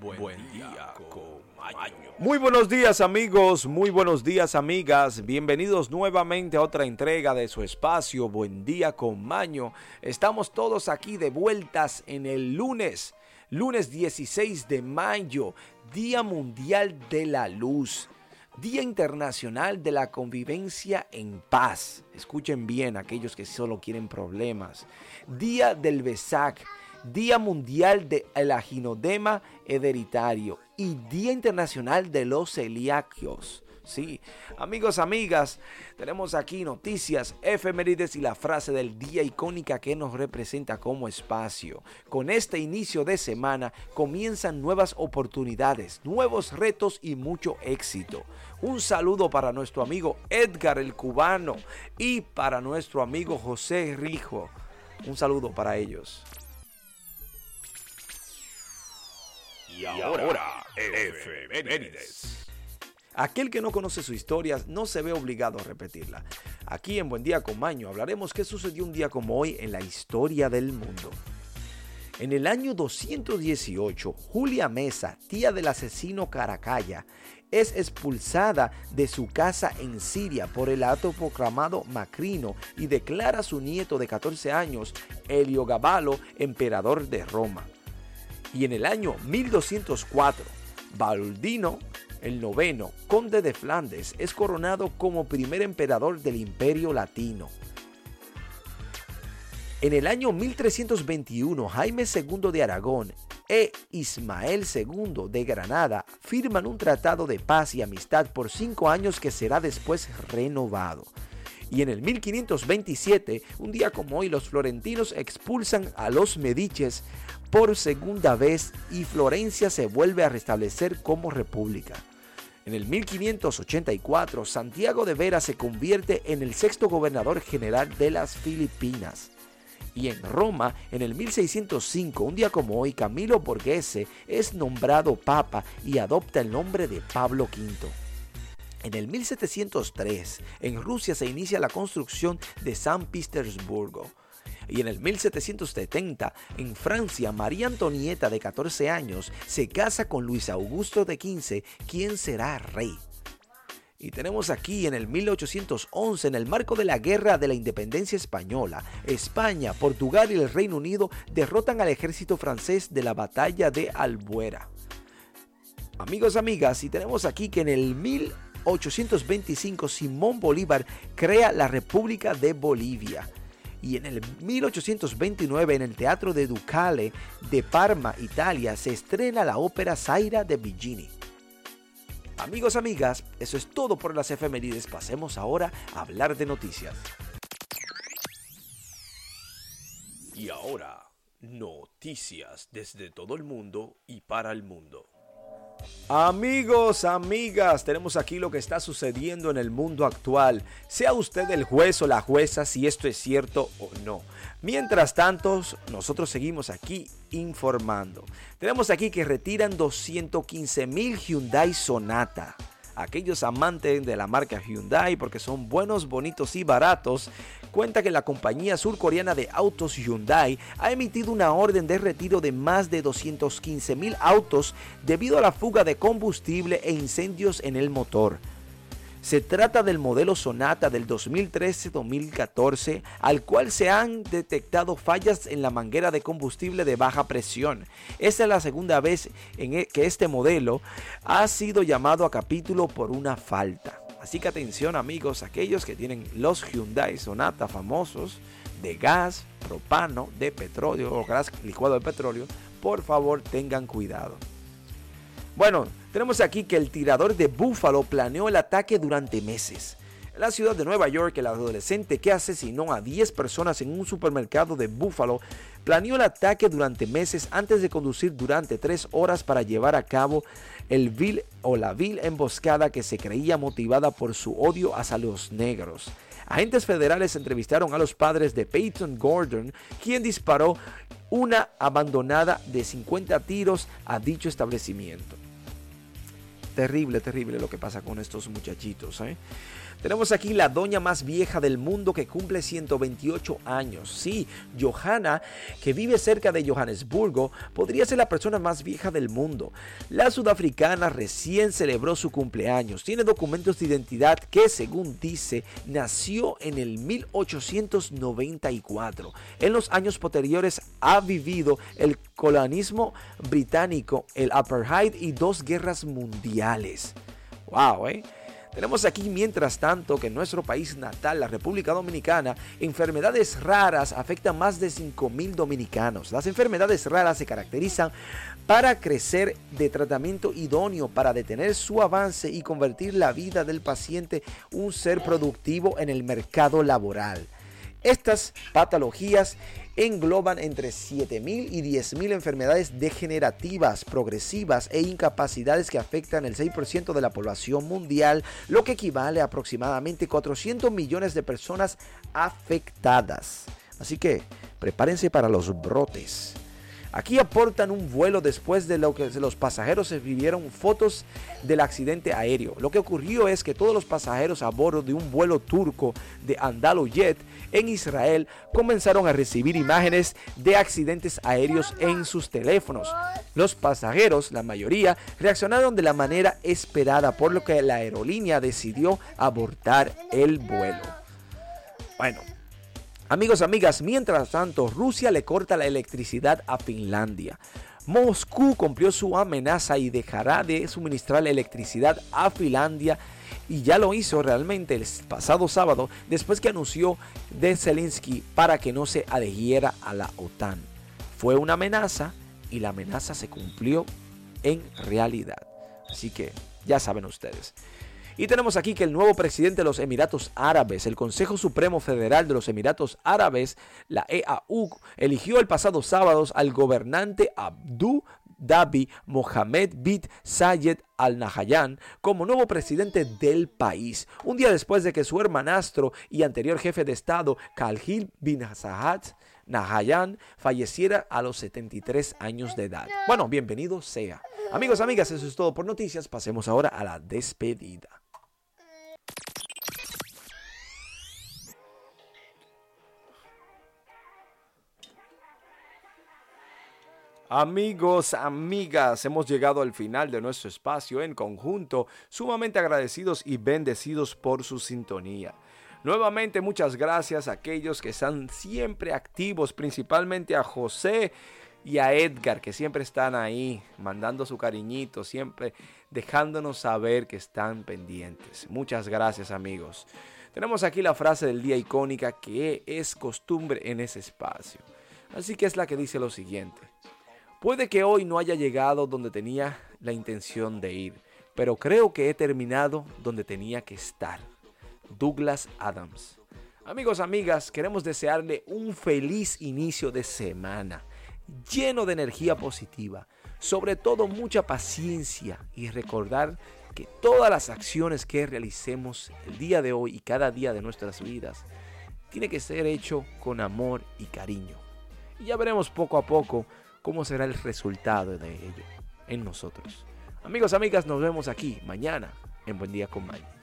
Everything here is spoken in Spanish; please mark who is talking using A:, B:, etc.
A: Buen, día, Muy buenos días amigos, muy buenos días amigas, bienvenidos nuevamente a otra entrega de su espacio Buen día con Maño. Estamos todos aquí de vueltas en el lunes, lunes 16 de mayo, Día Mundial de la Luz. Día Internacional de la Convivencia en Paz. Escuchen bien aquellos que solo quieren problemas. Día del Besac Día Mundial del Aginodema Hereditario y Día Internacional de los Celiaquios. Sí, amigos, amigas, tenemos aquí noticias, efemérides y la frase del día icónica que nos representa como espacio. Con este inicio de semana comienzan nuevas oportunidades, nuevos retos y mucho éxito. Un saludo para nuestro amigo Edgar el cubano y para nuestro amigo José Rijo. Un saludo para ellos. Y ahora, efemérides. Aquel que no conoce su historia no se ve obligado a repetirla. Aquí en Buen Día con Maño hablaremos qué sucedió un día como hoy en la historia del mundo. En el año 218, Julia Mesa, tía del asesino Caracalla, es expulsada de su casa en Siria por el autoproclamado Macrino y declara a su nieto de 14 años, Heliogabalo, emperador de Roma y en el año 1204, Baldino el noveno, conde de Flandes, es coronado como primer emperador del imperio latino. En el año 1321, Jaime II de Aragón e Ismael II de Granada firman un tratado de paz y amistad por cinco años que será después renovado. Y en el 1527, un día como hoy, los florentinos expulsan a los mediches por segunda vez y Florencia se vuelve a restablecer como república. En el 1584, Santiago de Vera se convierte en el sexto gobernador general de las Filipinas. Y en Roma, en el 1605, un día como hoy, Camilo Borghese es nombrado papa y adopta el nombre de Pablo V. En el 1703, en Rusia se inicia la construcción de San Petersburgo y en el 1770, en Francia, María Antonieta de 14 años se casa con Luis Augusto de 15, quien será rey. Y tenemos aquí en el 1811, en el marco de la Guerra de la Independencia Española, España, Portugal y el Reino Unido derrotan al ejército francés de la batalla de Albuera. Amigos, amigas, y tenemos aquí que en el 1825 Simón Bolívar crea la República de Bolivia y en el 1829 en el Teatro de Ducale de Parma, Italia, se estrena la ópera Zaira de Bigini. Amigos, amigas, eso es todo por las efemérides. Pasemos ahora a hablar de noticias. Y ahora, noticias desde todo el mundo y para el mundo. Amigos, amigas, tenemos aquí lo que está sucediendo en el mundo actual. Sea usted el juez o la jueza si esto es cierto o no. Mientras tanto, nosotros seguimos aquí informando. Tenemos aquí que retiran 215 mil Hyundai Sonata aquellos amantes de la marca Hyundai porque son buenos, bonitos y baratos, cuenta que la compañía surcoreana de autos Hyundai ha emitido una orden de retiro de más de 215 mil autos debido a la fuga de combustible e incendios en el motor. Se trata del modelo Sonata del 2013-2014, al cual se han detectado fallas en la manguera de combustible de baja presión. Esta es la segunda vez en e, que este modelo ha sido llamado a capítulo por una falta. Así que atención amigos, aquellos que tienen los Hyundai Sonata famosos de gas, propano, de petróleo o gas licuado de petróleo, por favor tengan cuidado. Bueno, tenemos aquí que el tirador de Buffalo planeó el ataque durante meses. La ciudad de Nueva York, el adolescente que asesinó a 10 personas en un supermercado de Buffalo planeó el ataque durante meses antes de conducir durante 3 horas para llevar a cabo el vil o la vil emboscada que se creía motivada por su odio hacia los negros. Agentes federales entrevistaron a los padres de Peyton Gordon, quien disparó una abandonada de 50 tiros a dicho establecimiento. Terrible, terrible lo que pasa con estos muchachitos. ¿eh? Tenemos aquí la doña más vieja del mundo que cumple 128 años. Sí, Johanna, que vive cerca de Johannesburgo, podría ser la persona más vieja del mundo. La sudafricana recién celebró su cumpleaños. Tiene documentos de identidad que, según dice, nació en el 1894. En los años posteriores ha vivido el colonialismo británico, el apartheid y dos guerras mundiales. Wow, ¿eh? Tenemos aquí, mientras tanto, que en nuestro país natal, la República Dominicana, enfermedades raras afectan más de 5.000 dominicanos. Las enfermedades raras se caracterizan para crecer de tratamiento idóneo para detener su avance y convertir la vida del paciente un ser productivo en el mercado laboral. Estas patologías engloban entre 7.000 y 10.000 enfermedades degenerativas, progresivas e incapacidades que afectan el 6% de la población mundial, lo que equivale a aproximadamente 400 millones de personas afectadas. Así que prepárense para los brotes. Aquí aportan un vuelo después de lo que los pasajeros se vivieron fotos del accidente aéreo. Lo que ocurrió es que todos los pasajeros a bordo de un vuelo turco de Jet en Israel comenzaron a recibir imágenes de accidentes aéreos en sus teléfonos. Los pasajeros, la mayoría, reaccionaron de la manera esperada, por lo que la aerolínea decidió abortar el vuelo. Bueno, Amigos, amigas, mientras tanto, Rusia le corta la electricidad a Finlandia. Moscú cumplió su amenaza y dejará de suministrar electricidad a Finlandia y ya lo hizo realmente el pasado sábado después que anunció de Zelensky para que no se adhiera a la OTAN. Fue una amenaza y la amenaza se cumplió en realidad. Así que ya saben ustedes. Y tenemos aquí que el nuevo presidente de los Emiratos Árabes, el Consejo Supremo Federal de los Emiratos Árabes, la EAU, eligió el pasado sábado al gobernante Abdul Dhabi Mohamed bin Zayed Al Nahyan como nuevo presidente del país, un día después de que su hermanastro y anterior jefe de Estado, Khalil bin Zahad Nahyan, falleciera a los 73 años de edad. Bueno, bienvenido sea. Amigos, amigas, eso es todo por noticias. Pasemos ahora a la despedida. Amigos, amigas, hemos llegado al final de nuestro espacio en conjunto, sumamente agradecidos y bendecidos por su sintonía. Nuevamente muchas gracias a aquellos que están siempre activos, principalmente a José y a Edgar, que siempre están ahí, mandando su cariñito, siempre dejándonos saber que están pendientes. Muchas gracias amigos. Tenemos aquí la frase del día icónica que es costumbre en ese espacio. Así que es la que dice lo siguiente. Puede que hoy no haya llegado donde tenía la intención de ir, pero creo que he terminado donde tenía que estar. Douglas Adams. Amigos, amigas, queremos desearle un feliz inicio de semana, lleno de energía positiva, sobre todo mucha paciencia y recordar que todas las acciones que realicemos el día de hoy y cada día de nuestras vidas tiene que ser hecho con amor y cariño. Y ya veremos poco a poco cómo será el resultado de ello en nosotros. Amigos, amigas, nos vemos aquí mañana en Buen Día con Mike.